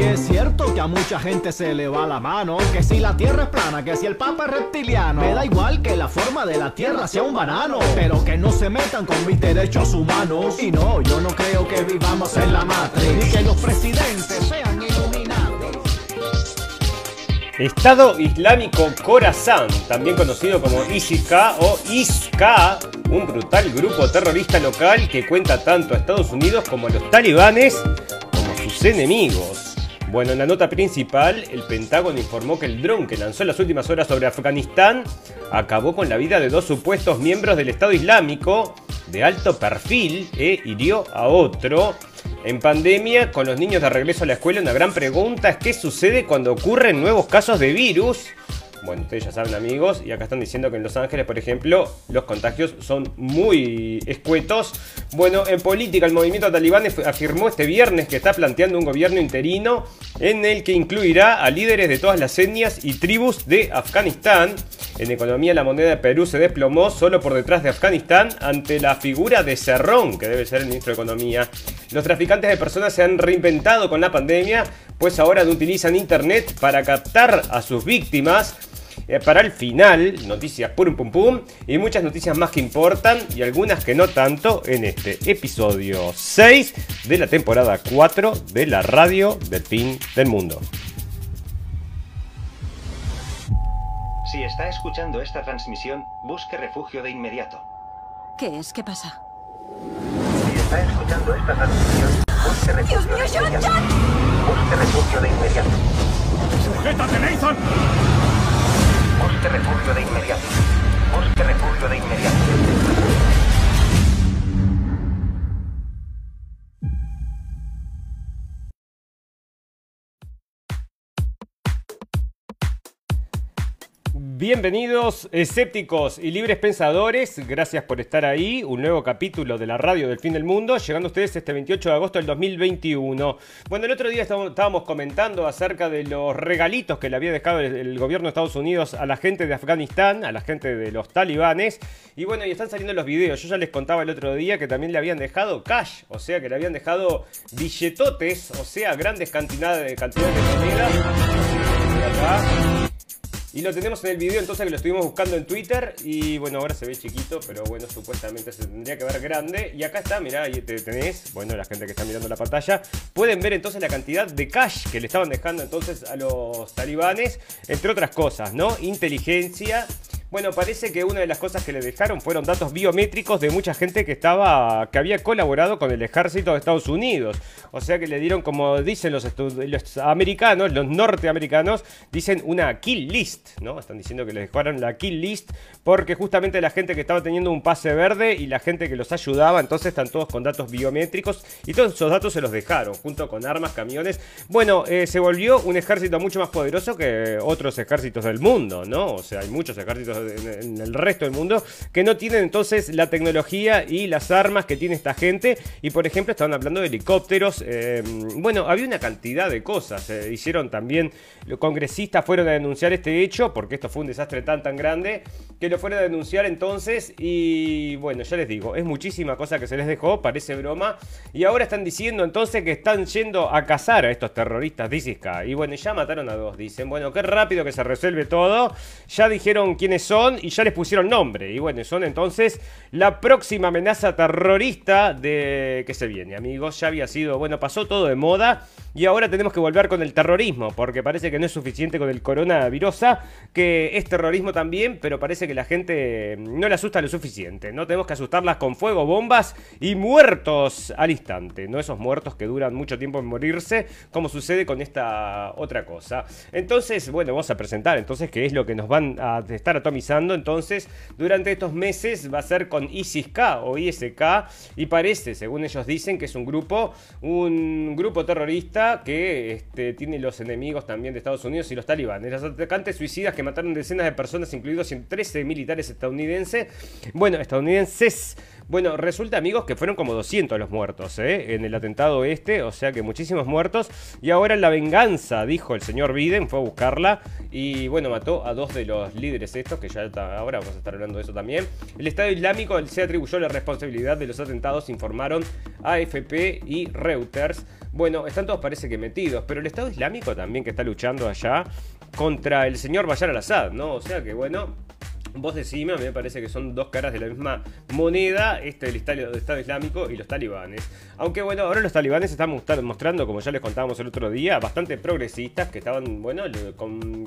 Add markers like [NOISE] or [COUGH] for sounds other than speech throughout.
Y es cierto que a mucha gente se le va la mano, que si la tierra es plana, que si el papa es reptiliano, me da igual que la forma de la tierra sea un banano, pero que no se metan con mis derechos humanos. Y no, yo no creo que vivamos en la matriz, ni que los presidentes sean iluminados. Estado Islámico Khorasan, también conocido como ISIK o ISKA, un brutal grupo terrorista local que cuenta tanto a Estados Unidos como a los talibanes como sus enemigos. Bueno, en la nota principal, el Pentágono informó que el dron que lanzó en las últimas horas sobre Afganistán acabó con la vida de dos supuestos miembros del Estado Islámico de alto perfil e hirió a otro. En pandemia, con los niños de regreso a la escuela, una gran pregunta es qué sucede cuando ocurren nuevos casos de virus. Bueno, ustedes ya saben amigos, y acá están diciendo que en Los Ángeles, por ejemplo, los contagios son muy escuetos. Bueno, en política el movimiento talibán afirmó este viernes que está planteando un gobierno interino en el que incluirá a líderes de todas las etnias y tribus de Afganistán. En economía la moneda de Perú se desplomó solo por detrás de Afganistán ante la figura de Cerrón, que debe ser el ministro de Economía. Los traficantes de personas se han reinventado con la pandemia, pues ahora utilizan Internet para captar a sus víctimas eh, para el final, noticias pum pum pum y muchas noticias más que importan y algunas que no tanto en este episodio 6 de la temporada 4 de la radio del fin del mundo. Si está escuchando esta transmisión, busque refugio de inmediato. ¿Qué es? ¿Qué pasa? Si está escuchando esta transmisión, busque refugio ¡Dios mío, de John. John! Busque refugio de inmediato. ¡Sujétate, Nathan! Busque refugio de inmediato. Bienvenidos escépticos y libres pensadores, gracias por estar ahí, un nuevo capítulo de la radio del fin del mundo, llegando a ustedes este 28 de agosto del 2021. Bueno, el otro día estábamos comentando acerca de los regalitos que le había dejado el, gobierno de Estados Unidos a la gente de Afganistán, a la gente de los talibanes, y bueno, y están saliendo los videos, yo ya les contaba el otro día que también le habían dejado cash, o sea que le habían dejado billetotes, o sea, grandes cantidades de, cantidades de monedas. Acá. Y lo tenemos en el video entonces que lo estuvimos buscando en Twitter y bueno, ahora se ve chiquito, pero bueno, supuestamente se tendría que ver grande. Y acá está, mirá, ahí te tenés, bueno, la gente que está mirando la pantalla, pueden ver entonces la cantidad de cash que le estaban dejando entonces a los talibanes, entre otras cosas, ¿no? Inteligencia. Bueno, parece que una de las cosas que le dejaron fueron datos biométricos de mucha gente que estaba que había colaborado con el ejército de Estados Unidos. O sea que le dieron, como dicen los, los americanos, los norteamericanos, dicen una kill list, ¿no? Están diciendo que les dejaron la kill list porque justamente la gente que estaba teniendo un pase verde y la gente que los ayudaba, entonces están todos con datos biométricos y todos esos datos se los dejaron, junto con armas, camiones. Bueno, eh, se volvió un ejército mucho más poderoso que otros ejércitos del mundo, ¿no? O sea, hay muchos ejércitos en, el resto del mundo que no tienen entonces la tecnología y las armas que tiene esta gente. Y por ejemplo, estaban hablando de helicópteros. eh, bueno, había una cantidad de cosas. eh, hicieron también, los congresistas fueron a denunciar este hecho porque esto fue un desastre tan tan grande que lo fuera a denunciar entonces y bueno, ya les digo, es muchísima cosa que se les dejó, parece broma, y ahora están diciendo entonces que están yendo a cazar a estos terroristas de ISIS-K. Y bueno, ya mataron a dos, dicen, bueno, qué rápido que se resuelve todo, ya dijeron quiénes y ya les pusieron nombre, y bueno, son entonces la próxima amenaza terrorista de que se viene, amigos, ya había sido, bueno, pasó todo de moda y ahora tenemos que volver con el terrorismo, porque parece que no es suficiente con el coronavirus, que es terrorismo también, pero parece que que la gente no le asusta lo suficiente. No tenemos que asustarlas con fuego, bombas y muertos al instante. No esos muertos que duran mucho tiempo en morirse, como sucede con esta otra cosa. Entonces, bueno, vamos a presentar entonces qué es lo que nos van a estar atomizando. Entonces, durante estos meses va a ser con ISIS-K o ISK y parece, según ellos dicen, que es un grupo, un grupo terrorista que este, tiene los enemigos también de Estados Unidos y los talibanes. Los atacantes suicidas que mataron decenas de personas, incluidos en 13 militares estadounidenses. Bueno, estadounidenses. Bueno, resulta, amigos, que fueron como 200 los muertos ¿eh? en el atentado este, o sea que muchísimos muertos. Y ahora la venganza, dijo el señor Biden, fue a buscarla y bueno, mató a dos de los líderes estos, que ya ahora vamos a estar hablando de eso también. El Estado Islámico se atribuyó la responsabilidad de los atentados, informaron AFP y Reuters. Bueno, están todos parece que metidos, pero el Estado Islámico también que está luchando allá contra el señor Bashar al-Assad, ¿no? O sea que bueno, Vos decime, a me parece que son dos caras de la misma moneda, este del Estado, Estado Islámico y los talibanes. Aunque bueno, ahora los talibanes están mostrando, como ya les contábamos el otro día, bastante progresistas que estaban, bueno,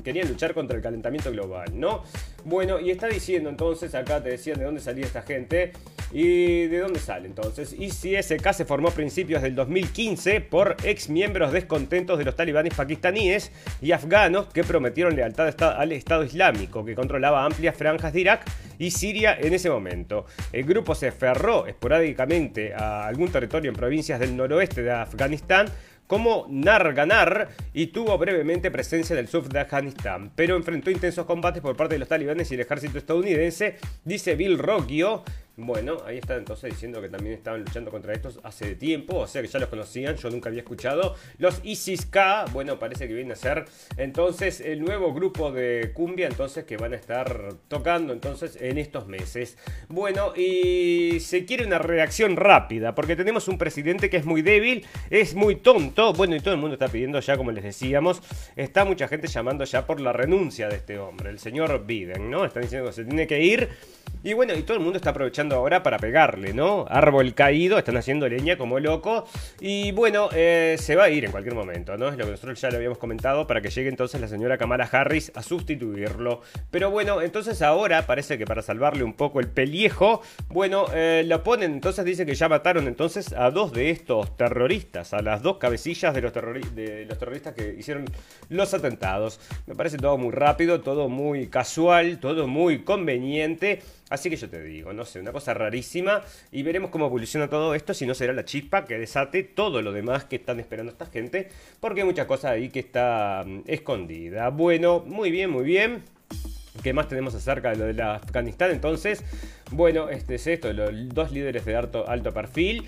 querían luchar contra el calentamiento global, ¿no? Bueno, y está diciendo entonces, acá te decían de dónde salía esta gente y de dónde sale entonces. Y se formó a principios del 2015 por ex miembros descontentos de los talibanes pakistaníes y afganos que prometieron lealtad al Estado Islámico, que controlaba amplias franjas de Irak y Siria en ese momento. El grupo se aferró esporádicamente a algún territorio en provincias del noroeste de Afganistán como Narganar y tuvo brevemente presencia del sur de Afganistán, pero enfrentó intensos combates por parte de los talibanes y el ejército estadounidense, dice Bill Rockio, bueno, ahí está entonces diciendo que también estaban luchando contra estos hace tiempo, o sea que ya los conocían, yo nunca había escuchado. Los ISIS-K, bueno, parece que viene a ser entonces el nuevo grupo de cumbia, entonces que van a estar tocando entonces en estos meses. Bueno, y se quiere una reacción rápida, porque tenemos un presidente que es muy débil, es muy tonto, bueno, y todo el mundo está pidiendo ya, como les decíamos, está mucha gente llamando ya por la renuncia de este hombre, el señor Biden, ¿no? Están diciendo que se tiene que ir. Y bueno, y todo el mundo está aprovechando ahora para pegarle, ¿no? Árbol caído, están haciendo leña como loco. Y bueno, eh, se va a ir en cualquier momento, ¿no? Es lo que nosotros ya le habíamos comentado para que llegue entonces la señora Kamala Harris a sustituirlo. Pero bueno, entonces ahora parece que para salvarle un poco el pellejo, bueno, eh, lo ponen, entonces dice que ya mataron entonces a dos de estos terroristas, a las dos cabecillas de los terroristas que hicieron los atentados. Me parece todo muy rápido, todo muy casual, todo muy conveniente. Así que yo te digo, no sé, una cosa rarísima y veremos cómo evoluciona todo esto, si no será la chispa que desate todo lo demás que están esperando esta gente, porque hay muchas cosas ahí que está mm, escondida. Bueno, muy bien, muy bien. ¿Qué más tenemos acerca de lo de Afganistán? Entonces, bueno, este es esto, los dos líderes de alto, alto perfil.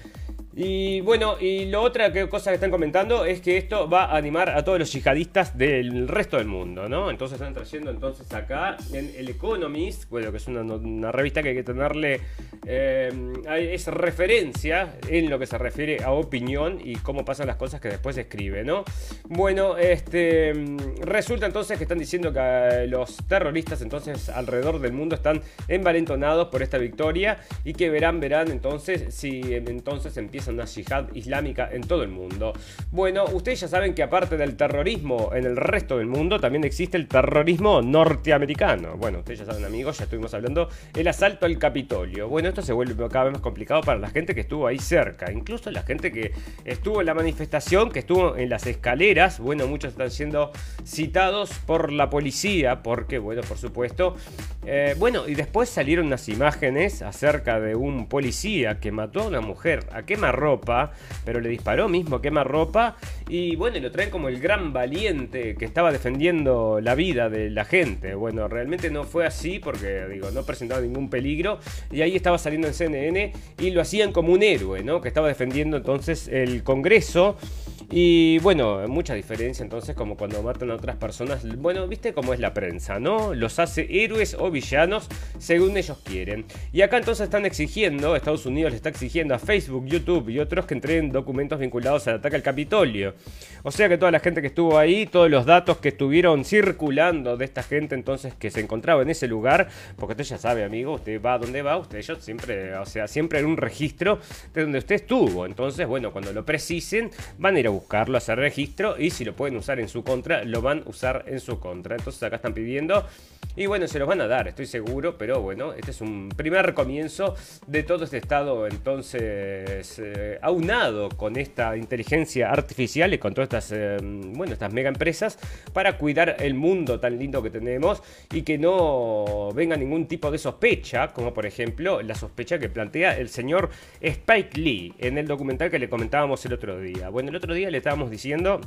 Y bueno, y lo otra cosa que están comentando es que esto va a animar a todos los yihadistas del resto del mundo, ¿no? Entonces están trayendo entonces acá en El Economist, bueno, que es una, revista que hay que tenerle, eh, es referencia en lo que se refiere a opinión y cómo pasan las cosas que después escribe, ¿no? Bueno, este, resulta entonces que están diciendo que los terroristas entonces alrededor del mundo están envalentonados por esta victoria y que verán, verán entonces si entonces empieza una yihad islámica en todo el mundo. Bueno, ustedes ya saben que aparte del terrorismo en el resto del mundo, también existe el terrorismo norteamericano. Bueno, ustedes ya saben amigos, ya estuvimos hablando, el asalto al Capitolio. Bueno, esto se vuelve cada vez más complicado para la gente que estuvo ahí cerca, incluso la gente que estuvo en la manifestación, que estuvo en las escaleras. Bueno, muchos están siendo citados por la policía, porque, bueno, por supuesto. Eh, bueno, y después salieron unas imágenes acerca de un policía que mató a una mujer a quemar ropa, pero le disparó mismo quema ropa y bueno, lo traen como el gran valiente que estaba defendiendo la vida de la gente. Bueno, realmente no fue así porque digo, no presentaba ningún peligro y ahí estaba saliendo en CNN y lo hacían como un héroe, ¿no? Que estaba defendiendo entonces el Congreso Y bueno, mucha diferencia entonces como cuando matan a otras personas. Bueno, viste cómo es la prensa, ¿no? Los hace héroes o villanos según ellos quieren. Y acá entonces están exigiendo, Estados Unidos le está exigiendo a Facebook, YouTube y otros que entreguen documentos vinculados al ataque al Capitolio. O sea que toda la gente que estuvo ahí, todos los datos que estuvieron circulando de esta gente entonces que se encontraba en ese lugar, porque usted ya sabe, amigo, usted va a donde va, usted ellos siempre, o sea, siempre en un registro de donde usted estuvo. Entonces, bueno, cuando lo precisen, van a ir a buscarlo, hacer registro y si lo pueden usar en su contra, lo van a usar en su contra. Entonces acá están pidiendo y bueno, se los van a dar, estoy seguro, pero bueno, este es un primer comienzo de todo este estado entonces eh, aunado con esta inteligencia artificial y con todas estas, eh, bueno, estas mega empresas para cuidar el mundo tan lindo que tenemos y que no venga ningún tipo de sospecha, como por ejemplo la sospecha que plantea el señor Spike Lee en el documental que le comentábamos el otro día. Bueno, el otro le estábamos diciendo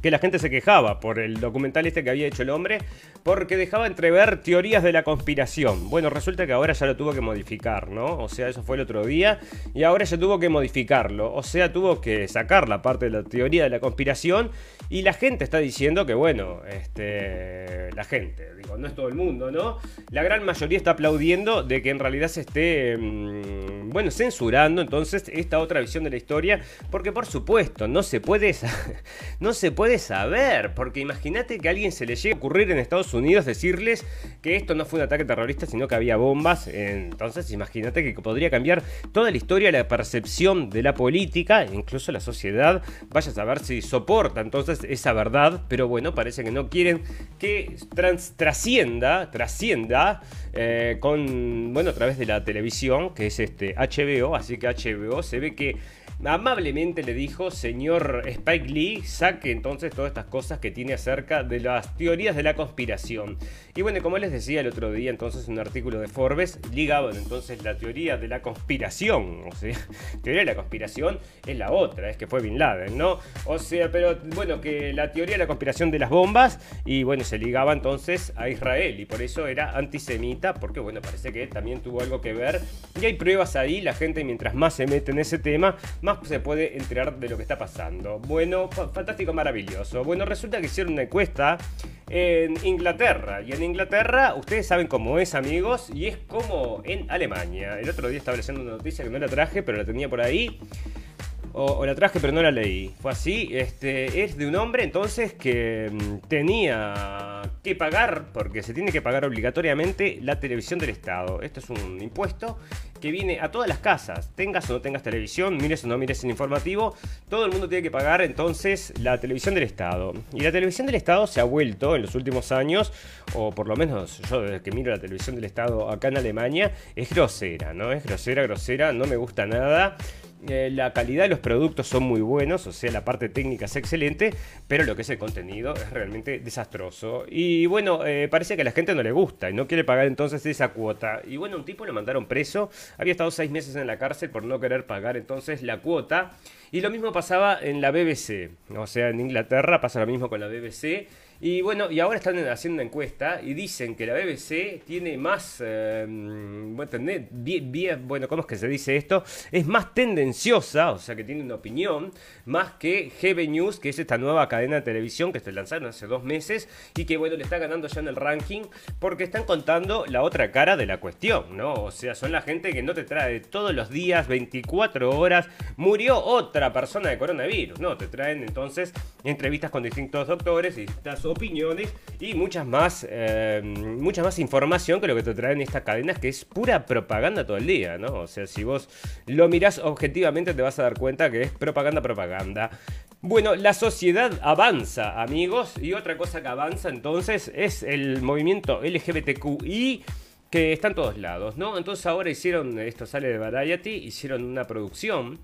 que la gente se quejaba por el documental este que había hecho el hombre, porque dejaba entrever teorías de la conspiración. Bueno, resulta que ahora ya lo tuvo que modificar, ¿no? O sea, eso fue el otro día, y ahora ya tuvo que modificarlo. O sea, tuvo que sacar la parte de la teoría de la conspiración, y la gente está diciendo que, bueno, este, la gente, digo, no es todo el mundo, ¿no? La gran mayoría está aplaudiendo de que en realidad se esté, mm, bueno, censurando entonces esta otra visión de la historia, porque por supuesto, no se puede, [LAUGHS] no se puede puede saber, porque imagínate que a alguien se le llegue a ocurrir en Estados Unidos decirles que esto no fue un ataque terrorista, sino que había bombas. Entonces, imagínate que podría cambiar toda la historia, la percepción de la política, incluso la sociedad. Vaya a saber si soporta entonces esa verdad, pero bueno, parece que no quieren que trascienda, trascienda eh, con, bueno, a través de la televisión, que es este HBO, así que HBO se ve que amablemente le dijo, señor Spike Lee, saque entonces todas estas cosas que tiene acerca de las teorías de la conspiración. Y bueno, como les decía el otro día, entonces un artículo de Forbes ligaban entonces la teoría de la conspiración. O sea, [LAUGHS] teoría de la conspiración es la otra, es que fue Bin Laden, ¿no? O sea, pero bueno, que la teoría de la conspiración de las bombas, y bueno, se ligaba entonces a Israel, y por eso era antisemita, porque bueno, parece que también tuvo algo que ver. Y hay pruebas ahí, la gente mientras más se mete en ese tema, más se puede enterar de lo que está pasando. Bueno, fantástico, maravilloso. Bueno, resulta que hicieron una encuesta en Inglaterra. Y en Inglaterra, ustedes saben cómo es, amigos, y es como en Alemania. El otro día estaba leyendo una noticia que no la traje, pero la tenía por ahí. O, la traje pero no la leí. Fue así. Este, es de un hombre entonces que mm, tenía que pagar, porque se tiene que pagar obligatoriamente la televisión del Estado. Esto es un impuesto que viene a todas las casas. Tengas o no tengas televisión, mires o no mires el informativo, todo el mundo tiene que pagar entonces la televisión del Estado. Y la televisión del Estado se ha vuelto en los últimos años, o por lo menos yo desde que miro la televisión del Estado acá en Alemania, es grosera, ¿no? Es grosera, grosera, no me gusta nada. Eh, la calidad de los productos son muy buenos, o sea, la parte técnica es excelente, pero lo que es el contenido es realmente desastroso. Y bueno, eh, parece que a la gente no le gusta y no quiere pagar entonces esa cuota. Y bueno, un tipo lo mandaron preso, había estado seis meses en la cárcel por no querer pagar entonces la cuota. Y lo mismo pasaba en la BBC, o sea, en Inglaterra pasa lo mismo con la BBC. Y bueno, y ahora están haciendo una encuesta y dicen que la BBC tiene más, eh, bueno, ¿cómo es que se dice esto? Es más tendenciosa, o sea que tiene una opinión, más que GB News, que es esta nueva cadena de televisión que se lanzaron hace dos meses y que bueno, le está ganando ya en el ranking porque están contando la otra cara de la cuestión, ¿no? O sea, son la gente que no te trae todos los días, 24 horas, murió otra persona de coronavirus, ¿no? Te traen entonces entrevistas con distintos doctores y distintas opiniones y muchas más, eh, mucha más información que lo que te traen estas cadenas, que es pura propaganda todo el día, ¿no? O sea, si vos lo mirás objetivamente te vas a dar cuenta que es propaganda, propaganda. Bueno, la sociedad avanza, amigos, y otra cosa que avanza entonces es el movimiento LGBTQI que está en todos lados, ¿no? Entonces ahora hicieron, esto sale de Variety, hicieron una producción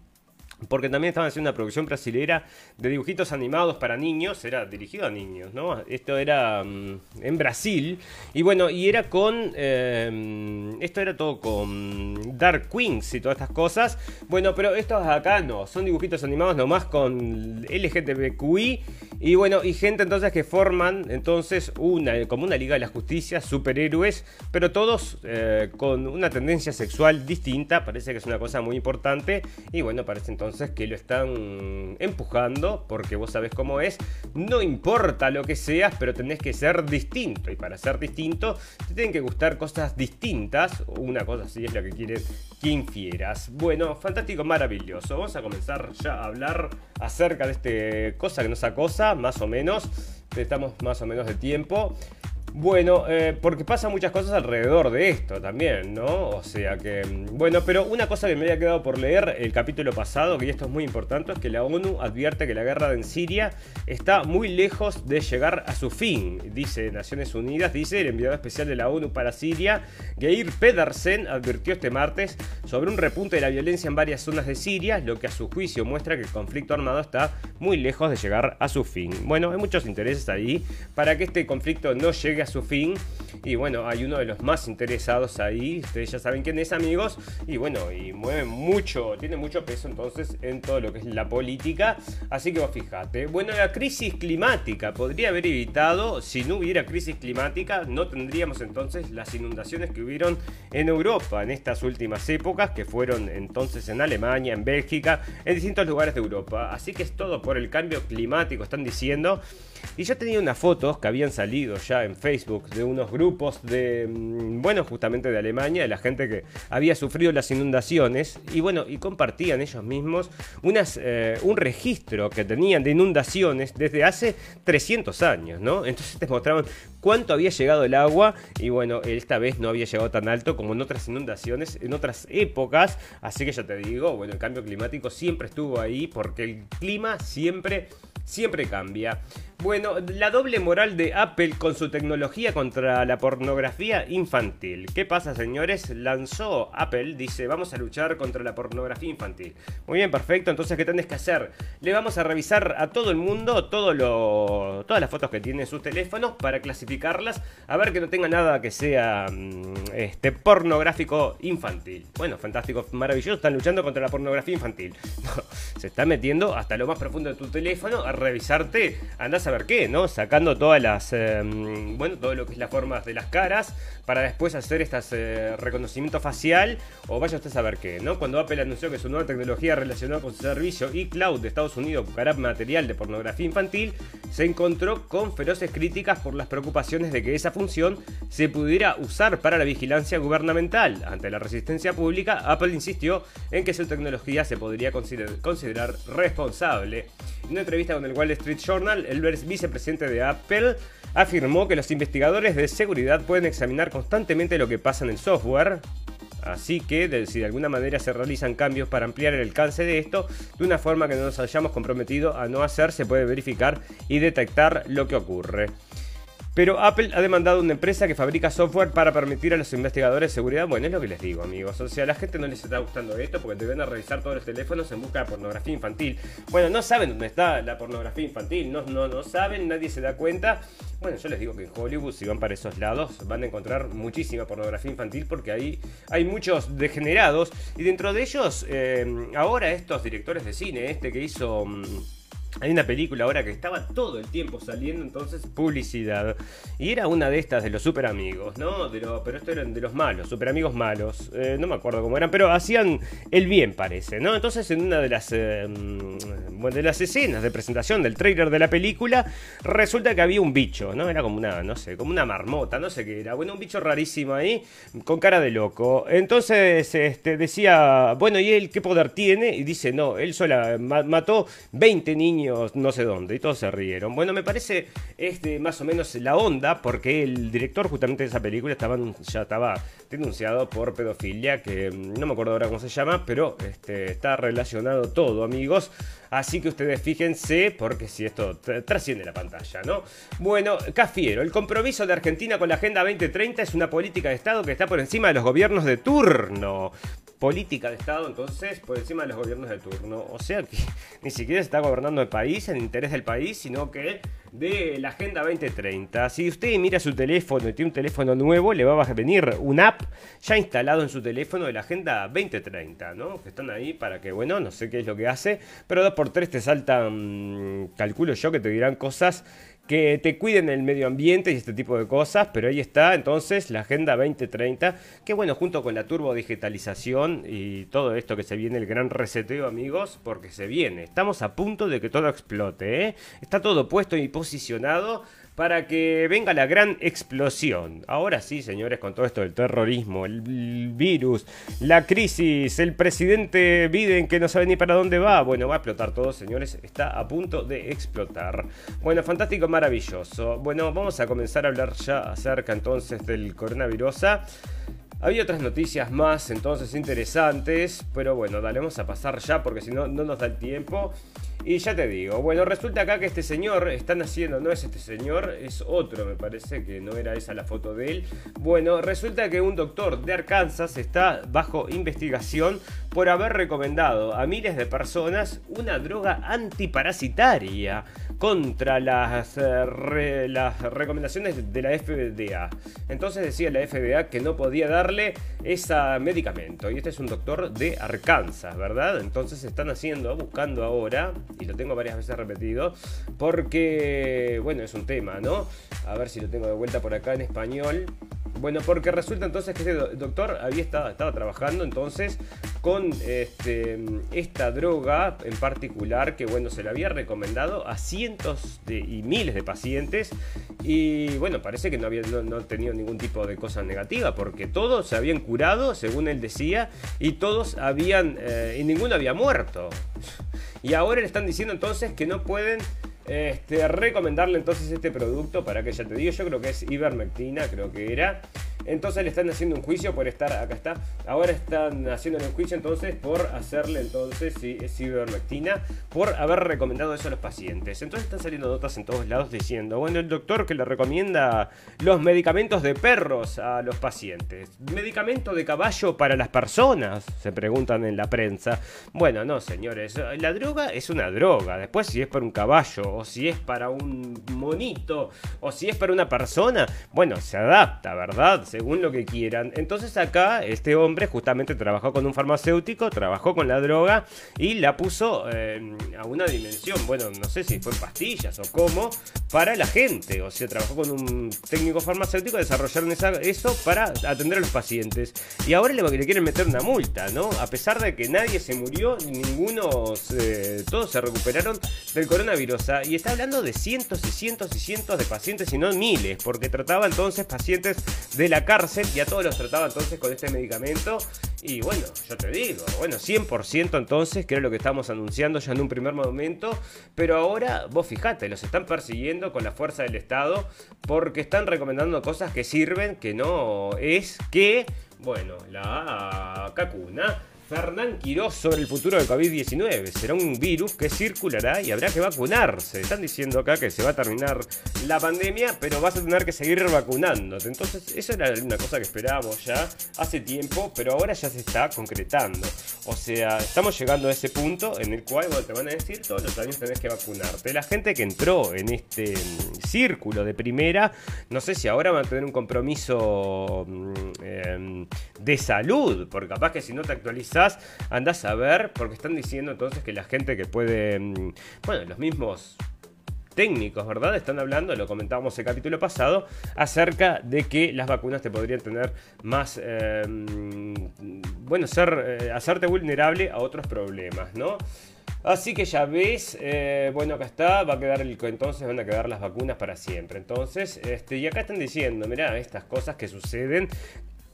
porque también estaban haciendo una producción brasilera de dibujitos animados para niños, era dirigido a niños, ¿no? Esto era mm, en Brasil, y bueno, y era con, eh, esto era todo con Dark Queens y todas estas cosas, bueno, pero estos acá no, son dibujitos animados nomás con LGTBQI, y bueno, y gente entonces que forman entonces una, como una Liga de la Justicia, superhéroes, pero todos eh, con una tendencia sexual distinta, parece que es una cosa muy importante, y bueno, parece entonces entonces que lo están empujando, porque vos sabés cómo es, no importa lo que seas, pero tenés que ser distinto, y para ser distinto te tienen que gustar cosas distintas, una cosa así es la que quiere quien fieras. Bueno, fantástico, maravilloso, vamos a comenzar ya a hablar acerca de este cosa que nos acosa, más o menos, estamos más o menos de tiempo. Bueno, eh, porque pasa muchas cosas alrededor de esto también, ¿no? O sea que, bueno, pero una cosa que me había quedado por leer el capítulo pasado, que esto es muy importante, es que la ONU advierte que la guerra en Siria está muy lejos de llegar a su fin, dice Naciones Unidas, dice el enviado especial de la ONU para Siria, Geir Pedersen, advirtió este martes sobre un repunte de la violencia en varias zonas de Siria, lo que a su juicio muestra que el conflicto armado está muy lejos de llegar a su fin. Bueno, hay muchos intereses ahí para que este conflicto no llegue a su fin. Y bueno, hay uno de los más interesados ahí. Ustedes ya saben quién es, amigos. Y bueno, y mueve mucho, tiene mucho peso entonces en todo lo que es la política. Así que vos fijate. Bueno, la crisis climática podría haber evitado, si no hubiera crisis climática, no tendríamos entonces las inundaciones que hubieron en Europa en estas últimas épocas, que fueron entonces en Alemania, en Bélgica, en distintos lugares de Europa. Así que es todo por el cambio climático, están diciendo. Y yo tenía unas fotos que habían salido ya en Facebook de unos grupos de, mm, bueno, justamente de Alemania, de la gente que había sufrido las inundaciones. Y bueno, y compartían ellos mismos unas, eh, un registro que tenían de inundaciones desde hace 300 años, ¿no? Entonces te mostraban cuánto había llegado el agua y bueno, esta vez no había llegado tan alto como en otras inundaciones, en otras épocas. Así que ya te digo, bueno, el cambio climático siempre estuvo ahí porque el clima siempre siempre cambia. Bueno, la doble moral de Apple con su tecnología contra la pornografía infantil. ¿Qué pasa, señores? Lanzó Apple, dice, vamos a luchar contra la pornografía infantil. Muy bien, perfecto. Entonces, ¿qué tenés que hacer? Le vamos a revisar a todo el mundo todo lo, todas las fotos que tiene en sus teléfonos para clasificarlas, a ver que no tenga nada que sea mm, este, pornográfico infantil. Bueno, fantástico, maravilloso. Están luchando contra la pornografía infantil. [LAUGHS] se está metiendo hasta lo más profundo de tu teléfono a revisarte. Andás a ver qué, ¿no? Sacando todas las, em, bueno, todo lo que es las formas de las caras para después hacer este reconocimiento facial o vaya usted a saber qué, ¿no? Cuando Apple anunció que su nueva tecnología relacionada con su servicio eCloud de Estados Unidos buscará material de pornografía infantil, se encontró con feroces críticas por las preocupaciones de que esa función se pudiera usar para la vigilancia gubernamental. Ante la resistencia pública, Apple insistió en que su tecnología se podría considerar responsable. En una entrevista con el Wall Street Journal, el vicepresidente de Apple afirmó que los investigadores de seguridad pueden examinar constantemente lo que pasa en el software. Así que si de alguna manera se realizan cambios para ampliar el alcance de esto, de una forma que no nos hayamos comprometido a no hacer, se puede verificar y detectar lo que ocurre. Pero Apple ha demandado una empresa que fabrica software para permitir a los investigadores de seguridad. Bueno, es lo que les digo, amigos. O sea, a la gente no les está gustando esto porque te van a revisar todos los teléfonos en busca de pornografía infantil. Bueno, no saben dónde está la pornografía infantil. No, no, no saben, nadie se da cuenta. Bueno, yo les digo que en Hollywood, si van para esos lados, van a encontrar muchísima pornografía infantil porque ahí hay muchos degenerados. Y dentro de ellos, eh, ahora estos directores de cine, este que hizo. Hay una película ahora que estaba todo el tiempo saliendo entonces publicidad. Y era una de estas de los super amigos, ¿no? De pero esto eran de los malos, super amigos malos. Eh, no me acuerdo cómo eran, pero hacían el bien, parece, ¿no? Entonces en una de las, eh, de las escenas de presentación del trailer de la película, resulta que había un bicho, ¿no? Era como una, no sé, como una marmota, no sé qué era. Bueno, un bicho rarísimo ahí, con cara de loco. Entonces este, decía, bueno, ¿y él qué poder tiene? Y dice, no, él sola mató 20 niños no sé dónde, y todos se rieron. Bueno, me parece este, más o menos la onda, porque el director justamente de esa película estaba, ya estaba denunciado por pedofilia, que mm, no me acuerdo ahora cómo se llama, pero este, está relacionado todo, amigos. Así que ustedes fíjense, porque si esto trasciende la pantalla, ¿no? Bueno, Cafiero, el compromiso de Argentina con la Agenda 2030 es una política de Estado que está por encima de los gobiernos de turno política de Estado, entonces, por encima de los gobiernos de turno. O sea que [LAUGHS] ni siquiera se está gobernando el país, en interés del país, sino que de la Agenda 2030. Si usted mira su teléfono y tiene un teléfono nuevo, le va a venir un app ya instalado en su teléfono de la Agenda 2030, ¿no? Que están ahí para que, bueno, no sé qué es lo que hace, pero dos por tres te saltan, calculo yo, que te dirán cosas que te cuiden el medio ambiente y este tipo de cosas, pero ahí está entonces la Agenda 2030, que bueno, junto con la turbo digitalización y todo esto que se viene, el gran reseteo amigos, porque se viene, estamos a punto de que todo explote, ¿eh? está todo puesto y posicionado para que venga la gran explosión. Ahora sí, señores, con todo esto del terrorismo, el virus, la crisis, el presidente Biden que no sabe ni para dónde va, bueno, va a explotar todo, señores, está a punto de explotar. Bueno, fantástico, maravilloso. Bueno, vamos a comenzar a hablar ya acerca entonces del coronavirus. Había otras noticias más entonces interesantes, pero bueno, dale, vamos a pasar ya porque si no, no nos da el tiempo. Y ya te digo, bueno, resulta acá que este señor, están haciendo, no es este señor, es otro, me parece que no era esa la foto de él. Bueno, resulta que un doctor de Arkansas está bajo investigación por haber recomendado a miles de personas una droga antiparasitaria contra las, eh, las recomendaciones de la FDA. Entonces decía la FDA que no podía darle ese medicamento. Y este es un doctor de Arkansas, ¿verdad? Entonces están haciendo, buscando ahora y lo tengo varias veces repetido, porque, bueno, es un tema, ¿no? A ver si lo tengo de vuelta por acá en español. Bueno, porque resulta entonces que este doctor había estado, estaba trabajando entonces con este, esta droga en particular que bueno se le había recomendado a cientos y miles de pacientes y bueno parece que no había no, tenido ningún tipo de cosa negativa porque todos se habían curado según él decía y todos habían eh, y ninguno había muerto. Y ahora le están diciendo entonces que no pueden este, recomendarle entonces este producto para que ya te digo, yo creo que es ivermectina, creo que era. Entonces le están haciendo un juicio por estar, acá está, ahora están haciendo un juicio entonces por hacerle entonces si es ivermectina, por haber recomendado eso a los pacientes. Entonces están saliendo notas en todos lados diciendo, bueno, el doctor que le recomienda los medicamentos de perros a los pacientes. ¿Medicamento de caballo para las personas? Se preguntan en la prensa. Bueno, no, señores, la droga es una droga. Después si es para un caballo, o si es para un monito, o si es para una persona, bueno, se adapta, ¿verdad? según lo que quieran. Entonces acá este hombre justamente trabajó con un farmacéutico, trabajó con la droga y la puso eh, a una dimensión, bueno, no sé si fue en pastillas o cómo, para la gente. O sea, trabajó con un técnico farmacéutico, desarrollaron eso para atender a los pacientes. Y ahora le, le, quieren meter una multa, ¿no? A pesar de que nadie se murió, ninguno, todos se recuperaron del coronavirus. Y está hablando de cientos y cientos y cientos de pacientes, y no miles, porque trataba entonces pacientes de la cárcel y a todos los trataba entonces con este medicamento. Y bueno, yo te digo, bueno, 100% entonces, que era lo que estábamos anunciando ya en un primer momento. Pero ahora, vos fijate, los están persiguiendo con la fuerza del Estado porque están recomendando cosas que sirven, que no es que, bueno, la cacuna Fernán Quirós sobre el futuro del COVID-19. Será un virus que circulará y habrá que vacunarse. Están diciendo acá que se va a terminar la pandemia, pero vas a tener que seguir vacunándote. Entonces, eso era una cosa que esperábamos ya hace tiempo, pero ahora ya se está concretando. O sea, estamos llegando a ese punto en el cual te van a decir todos los años tenés que vacunarte. La gente que entró en este mm, círculo de primera, no sé si ahora van a tener un compromiso mm, em, de salud, porque capaz que si no te actualizas andás a ver, porque están diciendo entonces que la gente que puede, mm, bueno, los mismos técnicos, ¿verdad? Están hablando, lo comentábamos el capítulo pasado, acerca de que las vacunas te podrían tener más, em, bueno, ser, eh, hacerte vulnerable a otros problemas, ¿no? Así que ya ves, eh, bueno, acá está, va a quedar el, entonces van a quedar las vacunas para siempre. Entonces, este, y acá están diciendo, mira, estas cosas que suceden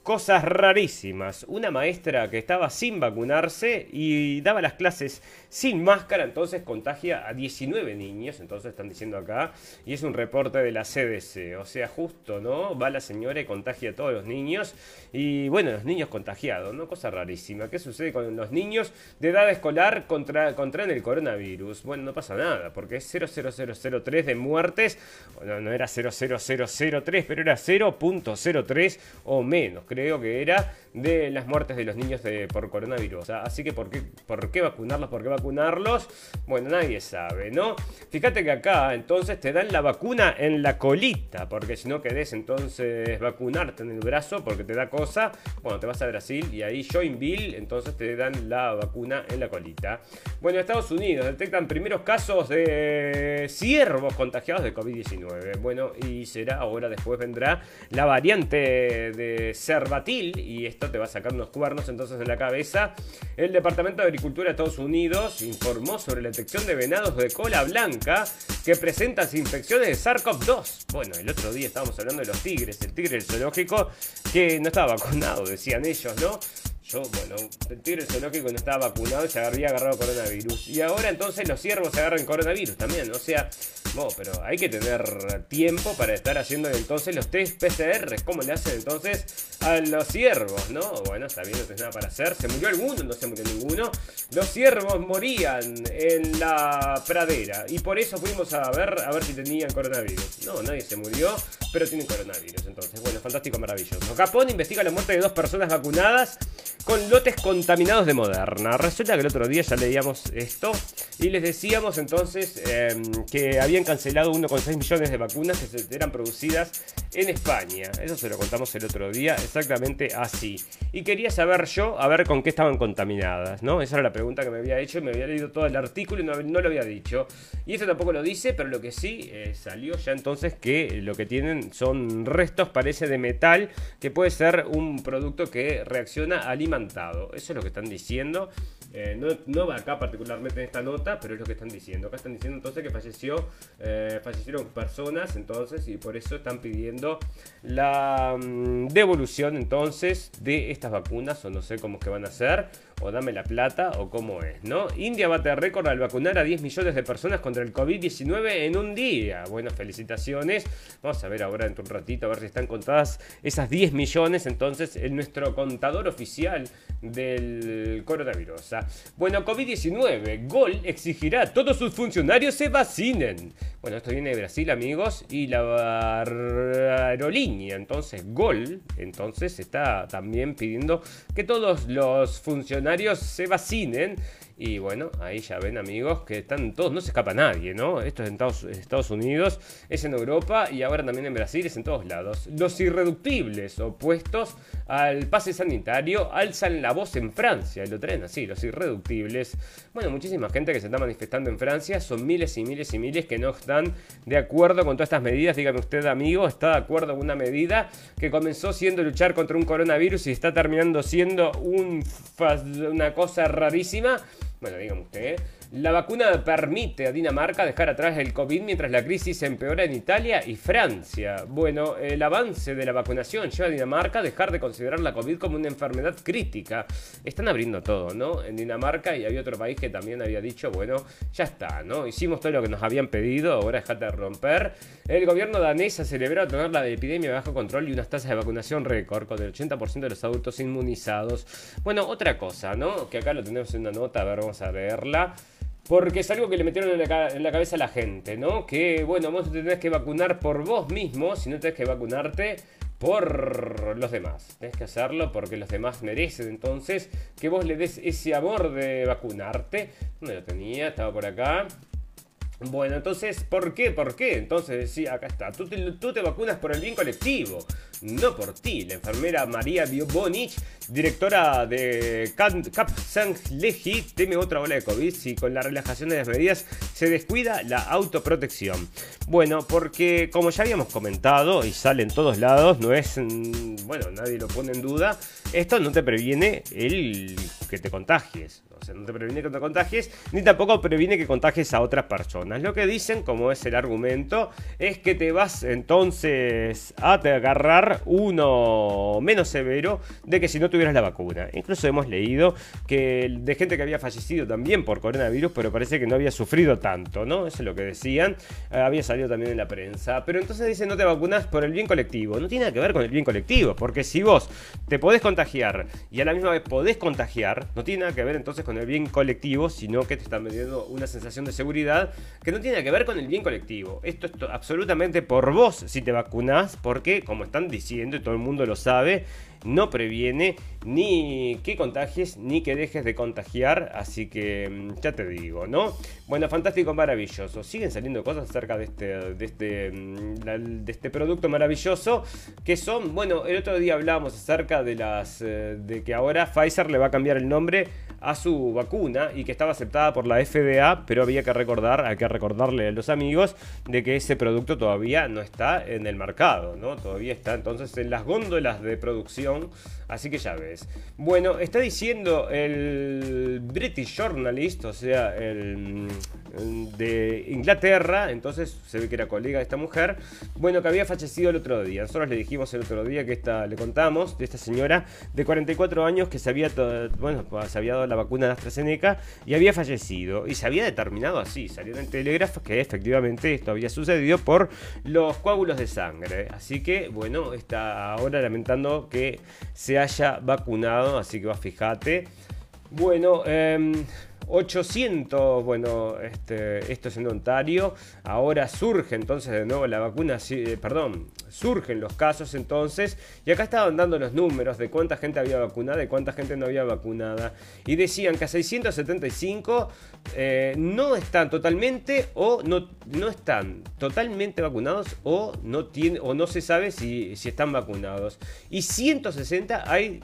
Cosas rarísimas. Una maestra que estaba sin vacunarse y daba las clases sin máscara, entonces contagia a 19 niños, entonces están diciendo acá, y es un reporte de la CDC. O sea, justo, ¿no? Va la señora y contagia a todos los niños. Y bueno, los niños contagiados, ¿no? Cosa rarísima. ¿Qué sucede con los niños de edad escolar contra, el coronavirus? Bueno, no pasa nada, porque es 00003 de muertes. Bueno, no era 00003, pero era 0.03 o menos creo que era, de las muertes de los niños de, por coronavirus. Así que, ¿por qué, ¿por qué vacunarlos? ¿Por qué vacunarlos? Bueno, nadie sabe, ¿no? Fíjate que acá entonces te dan la vacuna en la colita, porque si no querés entonces vacunarte en el brazo porque te da cosa, bueno, te vas a Brasil y ahí Joinville, entonces te dan la vacuna en la colita. Bueno, Estados Unidos detectan primeros casos de ciervos contagiados de COVID-19. Bueno, y será ahora después vendrá la variante de cervatil y esto te va a sacar unos cuernos entonces en la cabeza. El Departamento de Agricultura de Estados Unidos informó sobre la detección de venados de cola blanca que presentan infecciones de SARS-CoV-2. Bueno, el otro día estábamos hablando de los tigres, el tigre del zoológico que no estaba vacunado, decían ellos, ¿no? Yo, bueno, el tigre zoológico no estaba vacunado y se había agarrado coronavirus. Y ahora entonces los ciervos se agarran coronavirus también. O sea, no, pero hay que tener tiempo para estar haciendo entonces los test PCR. ¿Cómo le hacen entonces a los ciervos? No, bueno, está bien, no tenés nada para hacer. Se murió alguno, no se murió ninguno. Los ciervos morían en la pradera. Y por eso fuimos a ver a ver si tenían coronavirus. No, nadie se murió, pero tienen coronavirus. Entonces, bueno, fantástico, maravilloso. Japón investiga la muerte de dos personas vacunadas con lotes contaminados de Moderna. Resulta que el otro día ya leíamos esto y les decíamos entonces em, que habían cancelado 1,6 millones de vacunas que eran producidas en España. Eso se lo contamos el otro día, exactamente así. Y quería saber yo, a ver con qué estaban contaminadas, ¿no? Esa era la pregunta que me había hecho y me había leído todo el artículo y no, lo había dicho. Y esto tampoco lo dice, pero lo que sí eh, salió ya entonces que lo que tienen son restos, parece, de metal, que puede ser un producto que reacciona al eso es lo que están diciendo. Eh, no, va acá particularmente en esta nota, pero es lo que están diciendo. Acá están diciendo entonces que falleció, eh, fallecieron personas entonces y por eso están pidiendo la mm, devolución entonces de estas vacunas o no sé cómo es que van a hacer o dame la plata o cómo es, ¿no? India bate récord al vacunar a 10 millones de personas contra el COVID-19 en un día. Bueno, felicitaciones. Vamos a ver ahora en un ratito a ver si están contadas esas 10 millones entonces en nuestro contador oficial del coronavirus. ¿ah? Bueno, COVID-19. Gol exigirá a todos sus funcionarios se vacinen. Bueno, esto viene de Brasil, amigos, y la aerolínea, entonces Gol, entonces está también pidiendo que todos los funcionarios se vacinen y bueno, ahí ya ven amigos que están todos, no se escapa nadie, ¿no? Esto es en Estados, Unidos, es en Europa y ahora también en Brasil, es en todos lados. Los irreductibles opuestos al pase sanitario alzan la voz en Francia, lo traen así, los irreductibles. Bueno, muchísima gente que se está manifestando en Francia, son miles y miles y miles que no están de acuerdo con todas estas medidas. Dígame usted, amigo, ¿está de acuerdo con una medida que comenzó siendo luchar contra un coronavirus y está terminando siendo una cosa rarísima? Bueno, dígame usted. La vacuna permite a Dinamarca dejar atrás el COVID mientras la crisis empeora en Italia y Francia. Bueno, el avance de la vacunación lleva a Dinamarca a dejar de considerar la COVID como una enfermedad crítica. Están abriendo todo, ¿no? En Dinamarca y había otro país que también había dicho, bueno, ya está, ¿no? Hicimos todo lo que nos habían pedido, ahora dejate de romper. El gobierno danés ha celebrado tener la epidemia bajo control y unas tasas de vacunación récord con el 80% de los adultos inmunizados. Bueno, otra cosa, ¿no? Que acá lo tenemos en una nota, a ver, vamos a verla. Porque es algo que le metieron en la, cabeza a la gente, ¿no? Que, bueno, vos te tenés que vacunar por vos mismo, si no tenés que vacunarte por los demás. Tenés que hacerlo porque los demás merecen entonces que vos le des ese amor de vacunarte. ¿Dónde lo tenía? Estaba por acá. Bueno, entonces, ¿por qué? ¿Por qué? Entonces, sí, acá está. Tú te, vacunas por el bien colectivo, no por ti. La enfermera María Biobonich, directora de Cap Leji, teme otra ola de COVID si con la relajación de las medidas se descuida la autoprotección. Bueno, porque como ya habíamos comentado y sale en todos lados, no es, mm, bueno, nadie lo pone en duda, esto no te previene el que te contagies. No te previene que te contagies, ni tampoco previene que contagies a otras personas. Lo que dicen, como es el argumento, es que te vas entonces a agarrar uno menos severo de que si no tuvieras la vacuna. Incluso hemos leído que de gente que había fallecido también por coronavirus, pero parece que no había sufrido tanto, ¿no? Eso es lo que decían. Eh, había salido también en la prensa. Pero entonces dicen no te vacunas por el bien colectivo. No tiene nada que ver con el bien colectivo, porque si vos te podés contagiar y a la misma vez podés contagiar, no tiene nada que ver entonces con el bien colectivo, sino que te están vendiendo una sensación de seguridad que no tiene que ver con el bien colectivo. Esto es absolutamente por vos si te vacunás, porque como están diciendo y todo el mundo lo sabe, no previene ni que contagies ni que dejes de contagiar. Así que mm, ya te digo, ¿no? Bueno, fantástico, maravilloso. Siguen saliendo cosas acerca de este, de este, mm, de este producto maravilloso. Que son, bueno, el otro día hablábamos acerca de las eh, de que ahora Pfizer le va a cambiar el nombre a su vacuna y que estaba aceptada por la FDA, pero había que recordar, hay que recordarle a los amigos de que ese producto todavía no está en el mercado, ¿no? Todavía está entonces en las góndolas de producción, así que ya ves. Bueno, está diciendo el British Journalist, o sea, el, de Inglaterra, entonces se ve que era colega de esta mujer, bueno, que había fallecido el otro día. Nosotros le dijimos el otro día que esta, le contamos de esta señora de 44 años que se había, bueno, se había dado la vacuna de AstraZeneca y había fallecido. Y se había determinado así, salió en el Telegraph que efectivamente esto había sucedido por los coágulos de sangre. Así que, bueno, está ahora lamentando que se haya vacunado, así que va, fíjate. Bueno, eh, 800, bueno, este, esto es en Ontario. Ahora surge entonces de nuevo la vacuna, eh, perdón, surgen los casos entonces. Y acá estaban dando los números de cuánta gente había vacunada y cuánta gente no había vacunada. Y decían que a 675 eh, no están totalmente o no, no están totalmente vacunados o no, tiene, o no se sabe si, si están vacunados. Y 160 hay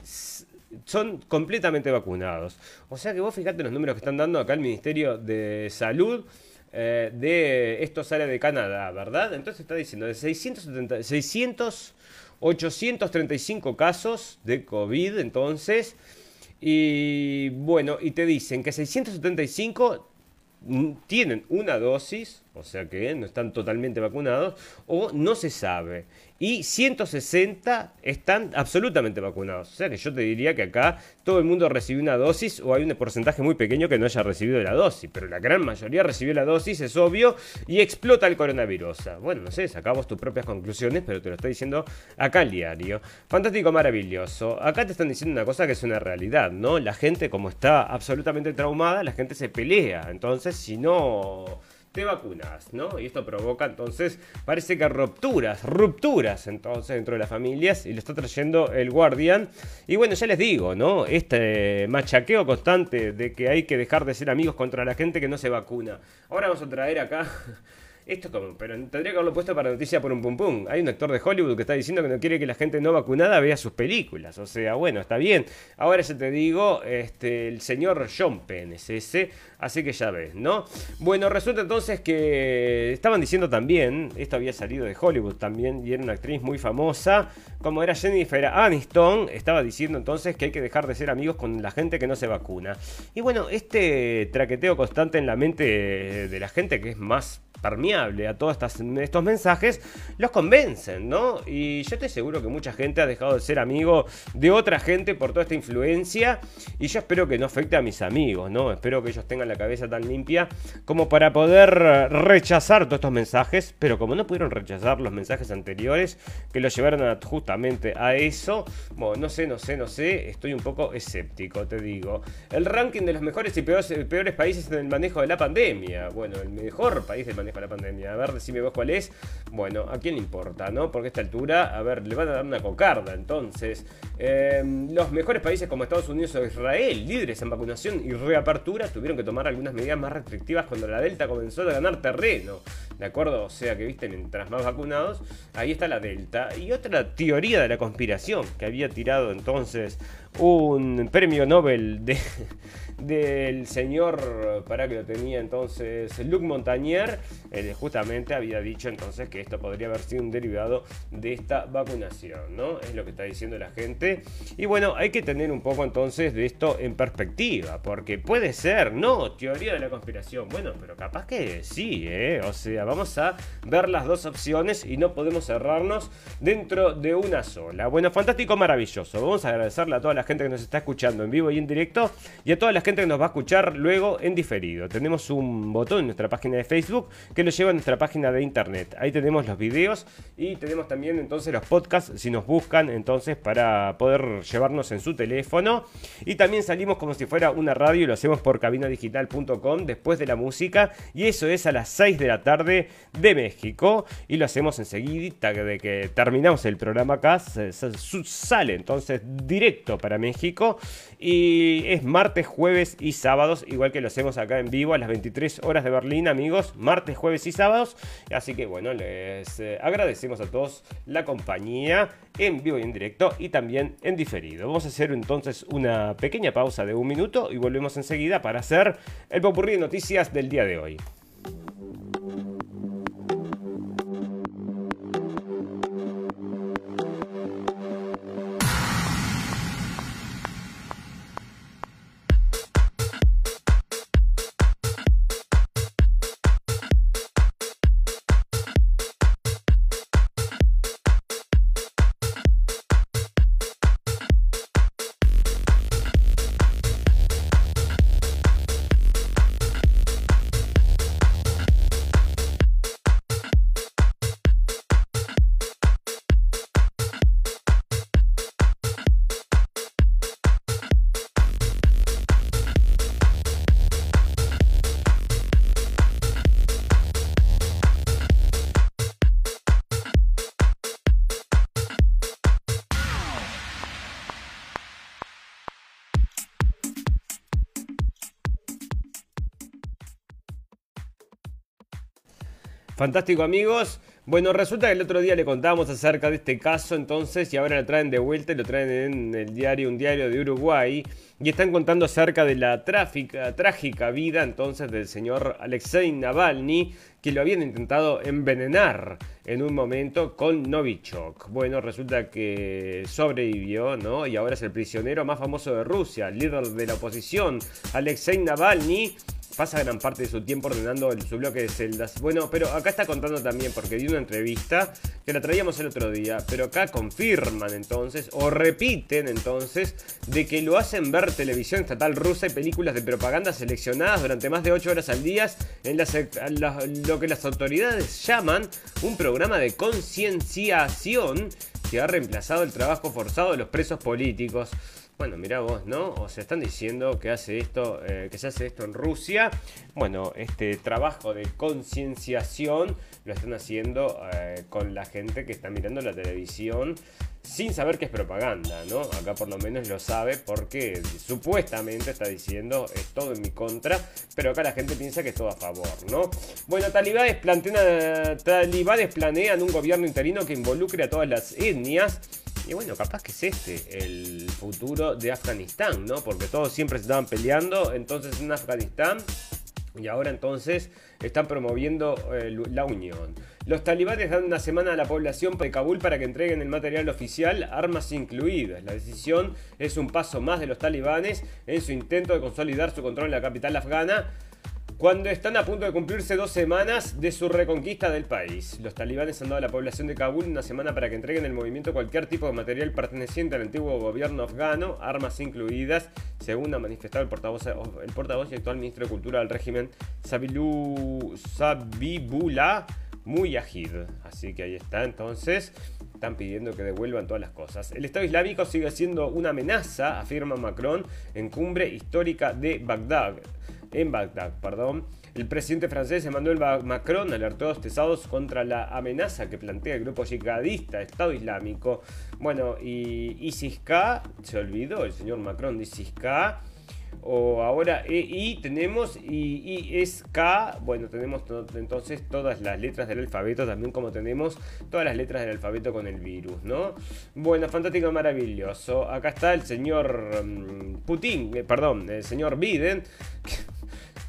son completamente vacunados. O sea que vos fijate los números que están dando acá el Ministerio de Salud. Eh, de esto sale de Canadá, ¿verdad? Entonces está diciendo de 670, 600, 835 casos de COVID, entonces, y bueno, y te dicen que 675 tienen una dosis, o sea que no están totalmente vacunados, o no se sabe y 160 están absolutamente vacunados. O sea que yo te diría que acá todo el mundo recibió una dosis o hay un porcentaje muy pequeño que no haya recibido la dosis, pero la gran mayoría recibió la dosis, es obvio, y explota el coronavirus. Bueno, no sé, sacamos tus propias conclusiones, pero te lo estoy diciendo acá el diario. Fantástico, maravilloso. Acá te están diciendo una cosa que es una realidad, ¿no? La gente como está absolutamente traumada, la gente se pelea. Entonces, si no te vacunas, ¿no? Y esto provoca entonces, parece que rupturas, rupturas entonces dentro de las familias y lo está trayendo el Guardian. Y bueno, ya les digo, ¿no? Este machaqueo constante de que hay que dejar de ser amigos contra la gente que no se vacuna. Ahora vamos a traer acá esto como, pero tendría que haberlo puesto para noticia por un pum pum. Hay un actor de Hollywood que está diciendo que no quiere que la gente no vacunada vea sus películas. O sea, bueno, está bien. Ahora ya te digo, este, el señor John Penn es ese. Así que ya ves, ¿no? Bueno, resulta entonces que estaban diciendo también, esto había salido de Hollywood también, y era una actriz muy famosa, como era Jennifer Aniston, estaba diciendo entonces que hay que dejar de ser amigos con la gente que no se vacuna. Y bueno, este traqueteo constante en la mente de la gente que es más permeable a todos estos mensajes, los convencen, ¿no? Y yo estoy seguro que mucha gente ha dejado de ser amigo de otra gente por toda esta influencia y yo espero que no afecte a mis amigos, ¿no? Espero que ellos tengan la cabeza tan limpia como para poder rechazar todos estos mensajes, pero como no pudieron rechazar los mensajes anteriores que los llevaron justamente a eso, bueno, no sé, no sé, no sé, estoy un poco escéptico, te digo. El ranking de los mejores y peores, países en el manejo de la pandemia, bueno, el mejor país del manejo para la pandemia. A ver, decime vos cuál es. Bueno, ¿a quién le importa, no? Porque a esta altura, a ver, le van a dar una cocarda. Entonces, em, los mejores países como Estados Unidos o Israel, líderes en vacunación y reapertura, tuvieron que tomar algunas medidas más restrictivas cuando la Delta comenzó a ganar terreno. ¿De acuerdo? O sea que, viste, mientras más vacunados, ahí está la Delta. Y otra teoría de la conspiración que había tirado entonces un premio Nobel de, [LAUGHS] del señor, para que lo tenía entonces, Luc Montagnier, justamente había dicho entonces que esto podría haber sido un derivado de esta vacunación, ¿no? Es lo que está diciendo la gente. Y bueno, hay que tener un poco entonces de esto en perspectiva, porque puede ser, no, teoría de la conspiración, bueno, pero capaz que sí, ¿eh? O sea, vamos a ver las dos opciones y no podemos cerrarnos dentro de una sola. Bueno, fantástico, maravilloso. Vamos a agradecerle a toda la gente que nos está escuchando en vivo y en directo y a toda la gente que nos va a escuchar luego en diferido. Tenemos un botón en nuestra página de Facebook que nos lleva a nuestra página de internet. Ahí tenemos los videos y tenemos también entonces los podcasts si nos buscan entonces para poder llevarnos en su teléfono. Y también salimos como si fuera una radio y lo hacemos por cabinadigital.com después de la música y eso es a las 6 de la tarde de México y lo hacemos enseguida de que terminamos el programa acá sale entonces directo para México y es martes, jueves y sábados igual que lo hacemos acá en vivo a las 23 horas de Berlín amigos. Martes, jueves y sábados. Así que bueno les eh, agradecemos a todos la compañía en vivo y en directo y también en diferido. Vamos a hacer entonces una pequeña pausa de un minuto y volvemos enseguida para hacer el popurrí de noticias del día de hoy. Fantástico amigos. Bueno, resulta que el otro día le contábamos acerca de este caso entonces y ahora lo traen de vuelta y lo traen en el diario, un diario de Uruguay y están contando acerca de la trágica vida entonces del señor Alexei Navalny que lo habían intentado envenenar en un momento con Novichok. Bueno, resulta que sobrevivió, ¿no? Y ahora es el prisionero más famoso de Rusia, líder de la oposición, Alexei Navalny pasa gran parte de su tiempo ordenando su bloque de celdas. Bueno, pero acá está contando también, porque di una entrevista que la traíamos el otro día, pero acá confirman entonces, o repiten entonces, de que lo hacen ver televisión estatal rusa y películas de propaganda seleccionadas durante más de 8 horas al día en lo que las autoridades llaman un programa de concienciación que ha reemplazado el trabajo forzado de los presos políticos. Bueno, mira vos, ¿no? O sea, están diciendo que hace esto, eh, que se hace esto en Rusia. Bueno, este trabajo de concienciación lo están haciendo eh, con la gente que está mirando la televisión sin saber que es propaganda, ¿no? Acá por lo menos lo sabe porque supuestamente está diciendo es todo en mi contra, pero acá la gente piensa que es todo a favor, ¿no? Bueno, talibanes, plantean, talibanes planean un gobierno interino que involucre a todas las etnias y bueno, capaz que es este el futuro de Afganistán, ¿no? Porque todos siempre se estaban peleando, entonces en Afganistán y ahora entonces están promoviendo eh, la unión. Los talibanes dan una semana a la población de Kabul para que entreguen el material oficial, armas incluidas. La decisión es un paso más de los talibanes en su intento de consolidar su control en la capital afgana cuando están a punto de cumplirse dos semanas de su reconquista del país. Los talibanes han dado a la población de Kabul una semana para que entreguen el movimiento cualquier tipo de material perteneciente al antiguo gobierno afgano, armas incluidas, según ha manifestado el portavoz, el portavoz y actual ministro de Cultura del régimen, Sabilu, Sabibullah Mujahid. Así que ahí está, entonces están pidiendo que devuelvan todas las cosas. El Estado Islámico sigue siendo una amenaza, afirma Macron, en cumbre histórica de Bagdad en Bagdad, perdón. El presidente francés Emmanuel Macron alertó a los tesados contra la amenaza que plantea el grupo yihadista Estado Islámico. Bueno, y ISIS-K, se olvidó el señor Macron de ISIS-K. O ahora EI tenemos y es K, bueno, tenemos entonces todas las letras del alfabeto, también como tenemos todas las letras del alfabeto con el virus, ¿no? Bueno, fantástico, maravilloso. Acá está el señor mm, Putin, eh, perdón, el señor Biden.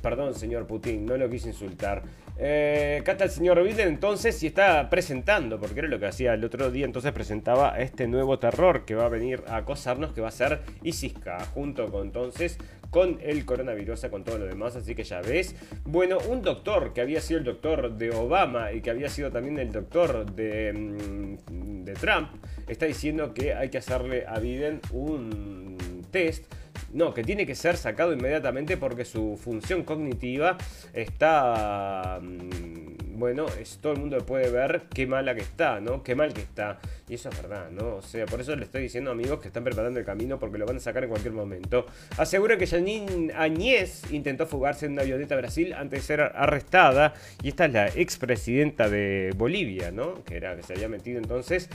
Perdón, señor Putin, no lo quise insultar. Eh, está el señor Biden entonces y está presentando, porque era lo que hacía el otro día, entonces presentaba este nuevo terror que va a venir a acosarnos, que va a ser ISISCA, junto con entonces con el coronavirus, con todo lo demás, así que ya ves. Bueno, un doctor que había sido el doctor de Obama y que había sido también el doctor de, mm, de Trump, está diciendo que hay que hacerle a Biden un test. No, que tiene que ser sacado inmediatamente porque su función cognitiva está... mm, Bueno, es, todo el mundo puede ver qué mala que está, ¿no? Qué mal que está. Y eso es verdad, ¿no? O sea, por eso le estoy diciendo amigos que están preparando el camino porque lo van a sacar en cualquier momento. Asegura que Janine Añez intentó fugarse en una avioneta a Brasil antes de ser arrestada. Y esta es la expresidenta de Bolivia, ¿no? Que era que se había metido entonces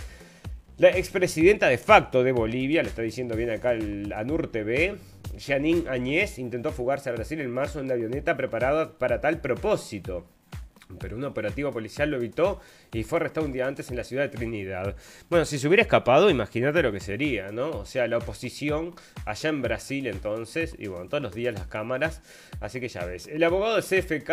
la expresidenta de facto de Bolivia, le está diciendo bien acá el ANUR TV, Janine Añez, intentó fugarse a Brasil en marzo en una avioneta preparada para tal propósito. Pero un operativo policial lo evitó y fue arrestado un día antes en la ciudad de Trinidad. Bueno, si se hubiera escapado, imagínate lo que sería, ¿no? O sea, la oposición allá en Brasil entonces, y bueno, todos los días las cámaras. Así que ya ves. El abogado de CFK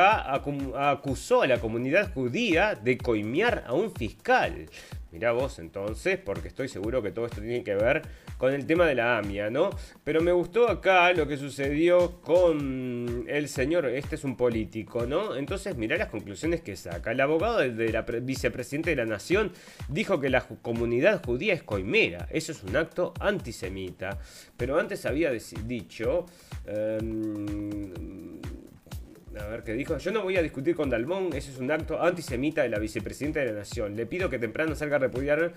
acusó a la comunidad judía de coimear a un fiscal. Mirá vos entonces, porque estoy seguro que todo esto tiene que ver con el tema de la AMIA, ¿no? Pero me gustó acá lo que sucedió con el señor, este es un político, ¿no? Entonces mirá las conclusiones que saca. El abogado de- la pre- vicepresidenta de la nación dijo que la comunidad judía es coimera, eso es un acto antisemita. Pero antes había dicho... em, a ver qué dijo. Yo no voy a discutir con Dalmón, ese es un acto antisemita de la vicepresidenta de la Nación. Le pido que temprano salga a repudiar.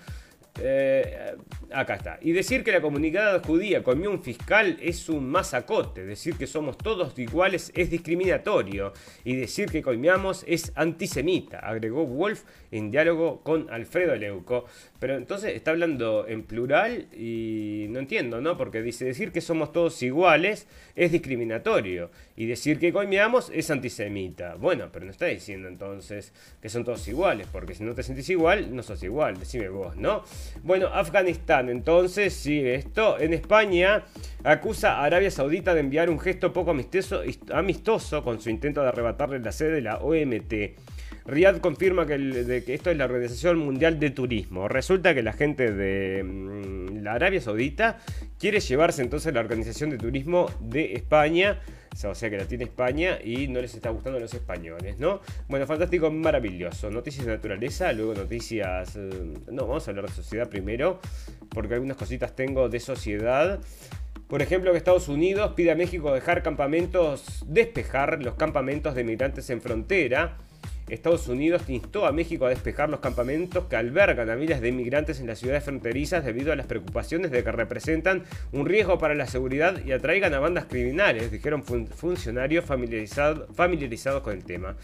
Eh, acá está. Y decir que la comunidad judía comió un fiscal es un masacote. Decir que somos todos iguales es discriminatorio. Y decir que coimeamos es antisemita, agregó Wolf en diálogo con Alfredo Leuco. Pero entonces está hablando en plural y no entiendo, ¿no? Porque dice decir que somos todos iguales es discriminatorio. Y decir que coimeamos es antisemita. Bueno, pero no está diciendo entonces que son todos iguales, porque si no te sentís igual, no sos igual, decime vos, ¿no? Bueno, Afganistán, entonces sigue esto. En España acusa a Arabia Saudita de enviar un gesto poco amistoso, amistoso con su intento de arrebatarle la sede de la OMT. Riyadh confirma que esto es la Organización Mundial de Turismo. Resulta que la gente de mm, la Arabia Saudita quiere llevarse entonces la Organización de Turismo de España. O sea que la tiene España y no les está gustando a los españoles, ¿no? Bueno, fantástico, maravilloso. Noticias de naturaleza, luego noticias... eh, no, vamos a hablar de sociedad primero, porque algunas cositas tengo de sociedad. Por ejemplo, que Estados Unidos pide a México dejar campamentos, despejar los campamentos de migrantes en frontera. Estados Unidos instó a México a despejar los campamentos que albergan a miles de inmigrantes en las ciudades fronterizas debido a las preocupaciones de que representan un riesgo para la seguridad y atraigan a bandas criminales, dijeron fun- funcionarios familiarizado- familiarizados con el tema.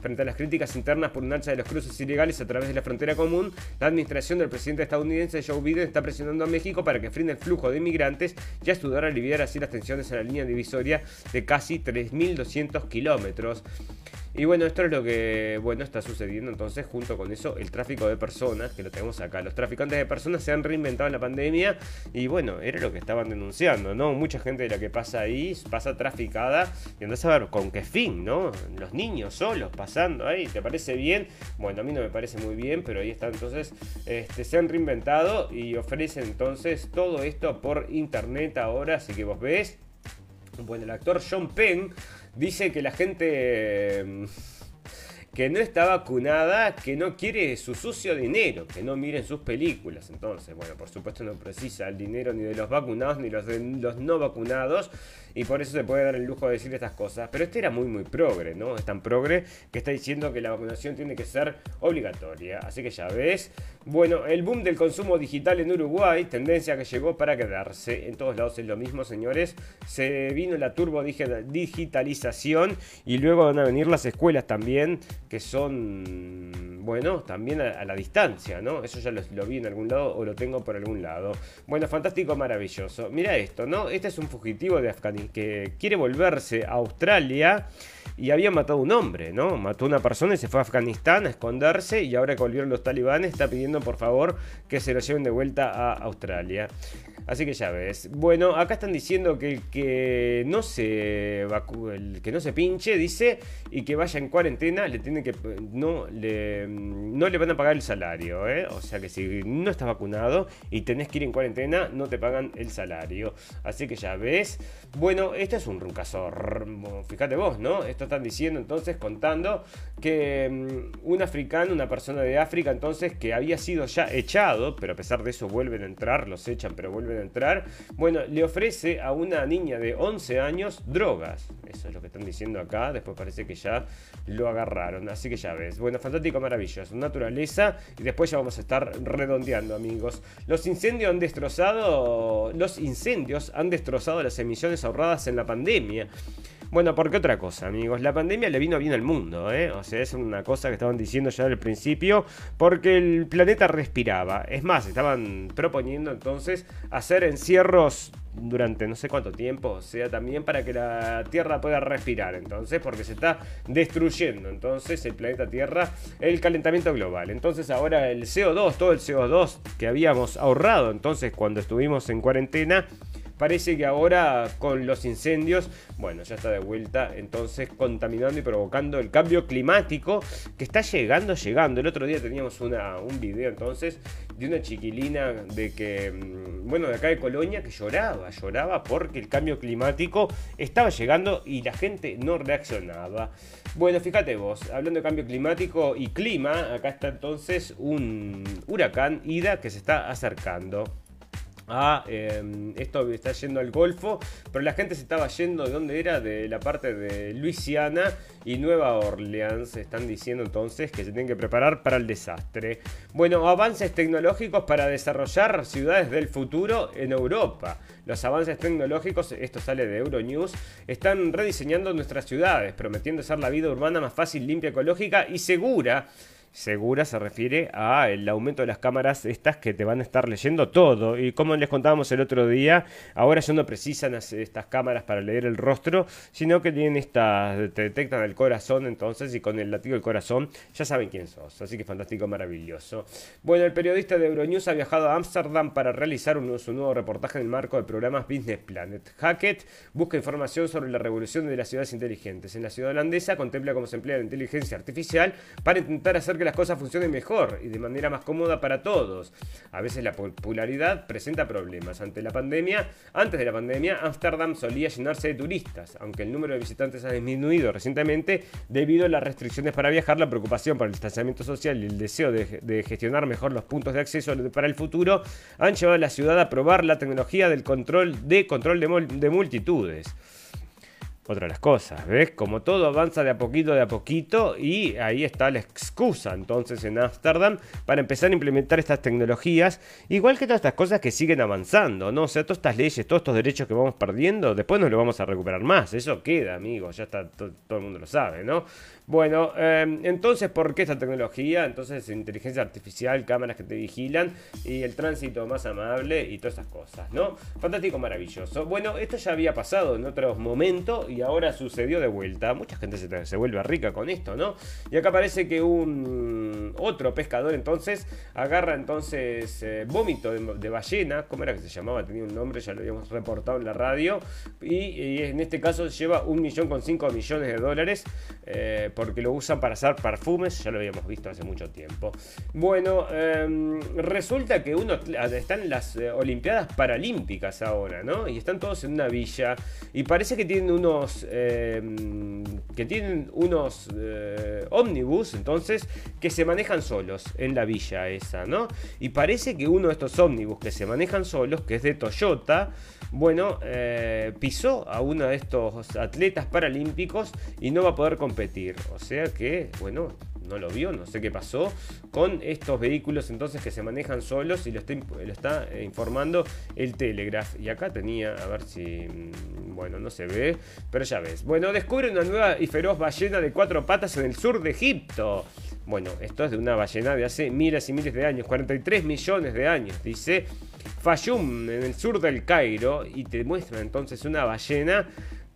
Frente a las críticas internas por un alza de los cruces ilegales a través de la frontera común, la administración del presidente estadounidense Joe Biden está presionando a México para que frene el flujo de inmigrantes y ayudar a aliviar así las tensiones en la línea divisoria de casi 3.200 kilómetros. Y bueno, esto es lo que bueno está sucediendo entonces junto con eso el tráfico de personas, que lo tenemos acá. Los traficantes de personas se han reinventado en la pandemia y bueno, era lo que estaban denunciando, ¿no? Mucha gente de la que pasa ahí pasa traficada y andás a ver con qué fin, ¿no? Los niños solos pasando ahí, ¿te parece bien? Bueno, a mí no me parece muy bien, pero ahí está entonces, este, se han reinventado y ofrecen entonces todo esto por internet ahora, así que vos ves. Bueno, el actor John Penn dice que la gente mm, que no está vacunada, que no quiere su sucio dinero, que no miren sus películas. Entonces, bueno, por supuesto no precisa el dinero ni de los vacunados ni de los no vacunados. Y por eso se puede dar el lujo de decir estas cosas. Pero este era muy, muy progre, ¿no? Es tan progre que está diciendo que la vacunación tiene que ser obligatoria. Así que ya ves. Bueno, el boom del consumo digital en Uruguay, tendencia que llegó para quedarse. En todos lados es lo mismo, señores. Se vino la turbo digi- digitalización y luego van a venir las escuelas también, que son, bueno, también a, a la distancia, ¿no? Eso ya lo, lo vi en algún lado o lo tengo por algún lado. Bueno, fantástico, maravilloso. Mira esto, ¿no? Este es un fugitivo de Afganistán que quiere volverse a Australia y había matado a un hombre, ¿no? Mató a una persona y se fue a Afganistán a esconderse y ahora que volvieron los talibanes está pidiendo por favor que se lo lleven de vuelta a Australia. Así que ya ves. Bueno, acá están diciendo que el que no se el que no se pinche, dice, y que vaya en cuarentena, le tiene tiene que no le, no le van a pagar el salario, ¿eh? o sea que si no estás vacunado y tenés que ir en cuarentena, no te pagan el salario. Así que ya ves. Bueno, este es un caso, fíjate vos, ¿no? Esto están diciendo entonces, contando que mm, un africano, una persona de África, entonces que había sido ya echado, pero a pesar de eso vuelven a entrar, los echan, pero vuelven a entrar. Bueno, le ofrece a una niña de 11 años drogas. Eso es lo que están diciendo acá. Después parece que ya lo agarraron. Así que ya ves. Bueno, fantástico, maravilloso. Naturaleza. Y después ya vamos a estar redondeando, amigos. Los incendios han destrozado. Los incendios han destrozado las emisiones ahorradas en la pandemia. Bueno, ¿por qué otra cosa, amigos? La pandemia le vino bien al mundo, ¿eh? O sea, es una cosa que estaban diciendo ya al principio, porque el planeta respiraba. Es más, estaban proponiendo entonces hacer encierros durante no sé cuánto tiempo, o sea, también para que la Tierra pueda respirar, entonces, porque se está destruyendo, entonces, el planeta Tierra, el calentamiento global. Entonces, ahora el CO2, todo el CO2 que habíamos ahorrado, entonces, cuando estuvimos en cuarentena, Parece que ahora con los incendios, bueno, ya está de vuelta, entonces contaminando y provocando el cambio climático que está llegando, llegando. El otro día teníamos una, un video entonces de una chiquilina de que, mm, bueno, de acá de Colonia que lloraba, lloraba porque el cambio climático estaba llegando y la gente no reaccionaba. Bueno, fíjate vos, hablando de cambio climático y clima, acá está entonces un huracán Ida que se está acercando. Ah, esto está yendo al Golfo, pero la gente se estaba yendo de dónde era, de la parte de Luisiana y Nueva Orleans. Están diciendo entonces que se tienen que preparar para el desastre. Bueno, avances tecnológicos para desarrollar ciudades del futuro en Europa. Los avances tecnológicos, esto sale de Euronews, están rediseñando nuestras ciudades, prometiendo ser la vida urbana más fácil, limpia, ecológica y segura segura se refiere a el aumento de las cámaras estas que te van a estar leyendo todo. Y como les contábamos el otro día, ahora ya no precisan estas cámaras para leer el rostro, sino que tienen estas, te detectan el corazón entonces y con el latido del corazón ya saben quién sos. Así que fantástico, maravilloso. Bueno, el periodista de Euronews ha viajado a Ámsterdam para realizar un, su nuevo reportaje en el marco del programa Business Planet. Hackett busca información sobre la revolución de las ciudades inteligentes. En la ciudad holandesa contempla cómo se emplea la inteligencia artificial para intentar hacer que las cosas funcionen mejor y de manera más cómoda para todos. A veces la popularidad presenta problemas. Ante la pandemia, antes de la pandemia, Ámsterdam solía llenarse de turistas, aunque el número de visitantes ha disminuido recientemente debido a las restricciones para viajar, la preocupación por el distanciamiento social y el deseo de, gestionar mejor los puntos de acceso para el futuro han llevado a la ciudad a probar la tecnología del control de control de multitudes otra de las cosas, ¿ves? Como todo avanza de a poquito, de a poquito, y ahí está la excusa entonces en Ámsterdam para empezar a implementar estas tecnologías, igual que todas estas cosas que siguen avanzando, ¿no? O sea, todas estas leyes, todos estos derechos que vamos perdiendo, después no lo vamos a recuperar más, eso queda, amigos, ya está, todo el mundo lo sabe, ¿no? Bueno, em, entonces, ¿por qué esta tecnología? Entonces, inteligencia artificial, cámaras que te vigilan y el tránsito más amable y todas esas cosas, ¿no? Fantástico, maravilloso. Bueno, esto ya había pasado en otros momentos y ahora sucedió de vuelta. Mucha gente se, vuelve rica con esto, ¿no? Y acá parece que un otro pescador entonces agarra entonces eh, vómito de, ballena, ¿cómo era que se llamaba? Tenía un nombre, ya lo habíamos reportado en la radio. Y, en este caso lleva un millón con cinco millones de dólares. Eh, porque lo usan para hacer perfumes, ya lo habíamos visto hace mucho tiempo. Bueno, em, resulta que uno están en las eh, Olimpiadas Paralímpicas ahora, ¿no? Y están todos en una villa y parece que tienen unos em, que tienen unos eh, ómnibus, entonces, que se manejan solos en la villa esa, ¿no? Y parece que uno de estos ómnibus que se manejan solos, que es de Toyota, bueno, eh, pisó a uno de estos atletas paralímpicos y no va a poder competir. O sea que, bueno, no lo vio, no sé qué pasó con estos vehículos entonces que se manejan solos y lo está, eh, informando el Telegraph. Y acá tenía, a ver si, mm, bueno, no se ve, pero ya ves. Bueno, descubre una nueva y feroz ballena de cuatro patas en el sur de Egipto. Bueno, esto es de una ballena de hace miles y miles de años, 43 millones de años, dice Fayum, en el sur del Cairo, y te muestra entonces una ballena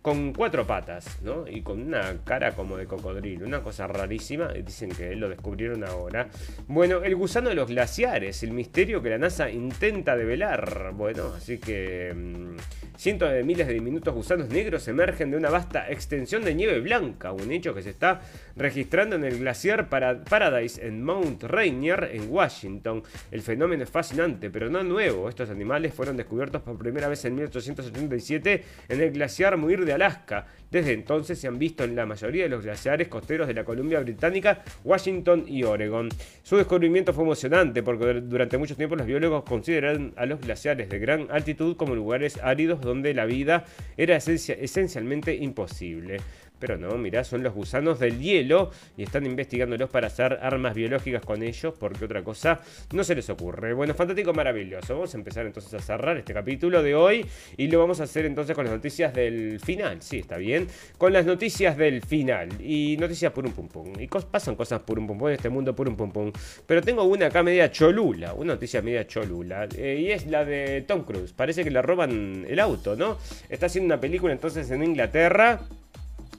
con cuatro patas, ¿no? Y con una cara como de cocodrilo, una cosa rarísima, dicen que lo descubrieron ahora. Bueno, el gusano de los glaciares, el misterio que la NASA intenta develar. Bueno, así que mm, cientos de miles de diminutos gusanos negros emergen de una vasta extensión de nieve blanca, un hecho que se está registrando en el glaciar Paradise en Mount Rainier, en Washington. El fenómeno es fascinante, pero no nuevo. Estos animales fueron descubiertos por primera vez en 1877 en el glaciar Muir de Alaska. Desde entonces se han visto en la mayoría de los glaciares costeros de la Columbia Británica, Washington y Oregon. Su descubrimiento fue emocionante porque durante mucho tiempo los biólogos consideraron a los glaciares de gran altitud como lugares áridos donde la vida era esencialmente imposible. Pero no, mirá, son los gusanos del hielo y están investigándolos para hacer armas biológicas con ellos porque otra cosa no se les ocurre. Bueno, fantástico, maravilloso. Vamos a empezar entonces a cerrar este capítulo de hoy y lo vamos a hacer entonces con las noticias del final. Sí, está bien. Con las noticias del final y noticias por un pum pum. Y pasan cosas por un pum en este mundo por un pum pum. Pero tengo una acá media cholula, una noticia media cholula. Eh, y es la de Tom Cruise. Parece que le roban el auto, ¿no? Está haciendo una película entonces en Inglaterra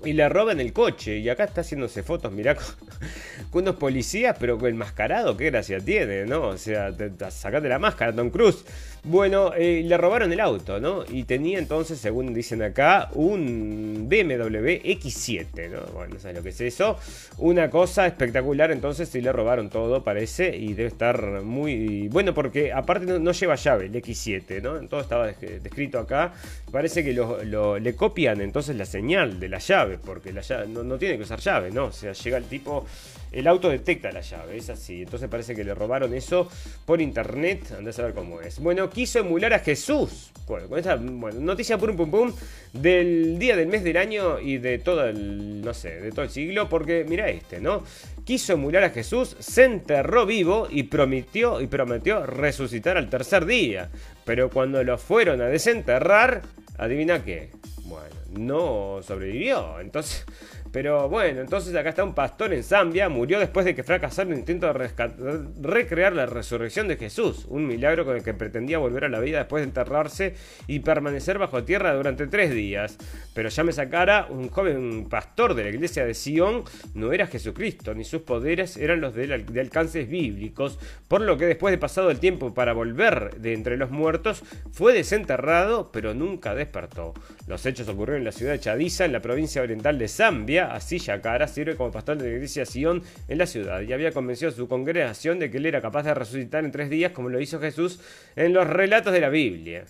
y le roban el coche. Y acá está haciéndose fotos, mirá, [LAUGHS] con, unos policías, pero con el mascarado, qué gracia tiene, ¿no? O sea, te, sacate la máscara, Tom Cruise. Bueno, eh, le robaron el auto, ¿no? Y tenía entonces, según dicen acá, un BMW X7, ¿no? Bueno, no sabes lo que es eso. Una cosa espectacular, entonces sí le robaron todo, parece, y debe estar muy... Bueno, porque aparte no, lleva llave el X7, ¿no? Todo estaba descrito acá. Parece que le copian entonces la señal de la llave, porque la llave no, no tiene que usar llave, ¿no? O sea, llega el tipo el auto detecta la llave, es así. Entonces parece que le robaron eso por internet. Andás a ver cómo es. Bueno, quiso emular a Jesús. Bueno, con esta noticia pum pum pum del día del mes del año y de todo el, no sé, de todo el siglo. Porque mira este, ¿no? Quiso emular a Jesús, se enterró vivo y prometió, y prometió resucitar al tercer día. Pero cuando lo fueron a desenterrar, adivina qué. Bueno, no sobrevivió. Entonces pero bueno, entonces acá está un pastor en Zambia, murió después de que fracasara un intento de recrear la resurrección de Jesús, un milagro con el que pretendía volver a la vida después de enterrarse y permanecer bajo tierra durante tres días. Pero ya me sacara, un joven pastor de la iglesia de Sion no era Jesucristo, ni sus poderes eran los de, de alcances bíblicos, por lo que después de pasado el tiempo para volver de entre los muertos, fue desenterrado, pero nunca despertó. Los hechos ocurrieron en la ciudad de Chadiza, en la provincia oriental de Zambia, así Yacara sirve como pastor de la iglesia Sion en la ciudad y había convencido a su congregación de que él era capaz de resucitar en tres días como lo hizo Jesús en los relatos de la Biblia.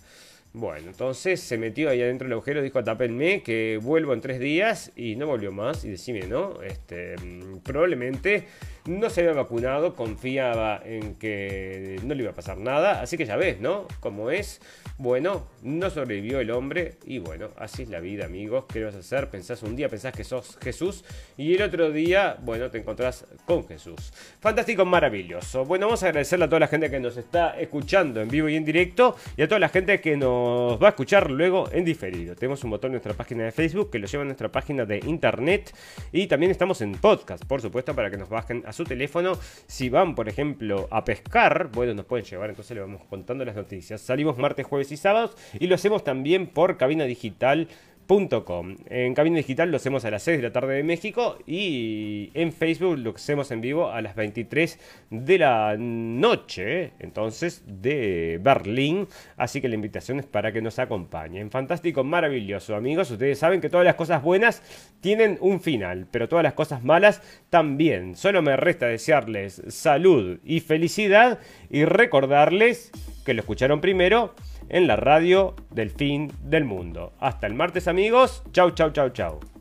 Bueno, entonces se metió ahí adentro del agujero, dijo tapenme que vuelvo en tres días y no volvió más. Y decime, ¿no? Este, mm, probablemente no se había vacunado, confiaba en que no le iba a pasar nada. Así que ya ves, ¿no? Como es, bueno, no sobrevivió el hombre y bueno, así es la vida, amigos. ¿Qué vas a hacer? Pensás un día, pensás que sos Jesús y el otro día, bueno, te encontrás con Jesús. Fantástico, maravilloso. Bueno, vamos a agradecerle a toda la gente que nos está escuchando en vivo y en directo y a toda la gente que nos va a escuchar luego en diferido. Tenemos un botón en nuestra página de Facebook que lo lleva a nuestra página de internet y también estamos en podcast, por supuesto, para que nos bajen a su teléfono. Si van, por ejemplo, a pescar, bueno, nos pueden llevar, entonces le vamos contando las noticias. Salimos martes, jueves y sábados y lo hacemos también por cabina digital en Cabina Digital lo hacemos a las 6 de la tarde de México y en Facebook lo hacemos en vivo a las 23 de la noche, entonces, de Berlín. Así que la invitación es para que nos acompañen. Fantástico, maravilloso, amigos. Ustedes saben que todas las cosas buenas tienen un final, pero todas las cosas malas también. Solo me resta desearles salud y felicidad y recordarles que lo escucharon primero en la radio del fin del mundo. Hasta el martes amigos. Chau, chau, chau, chau.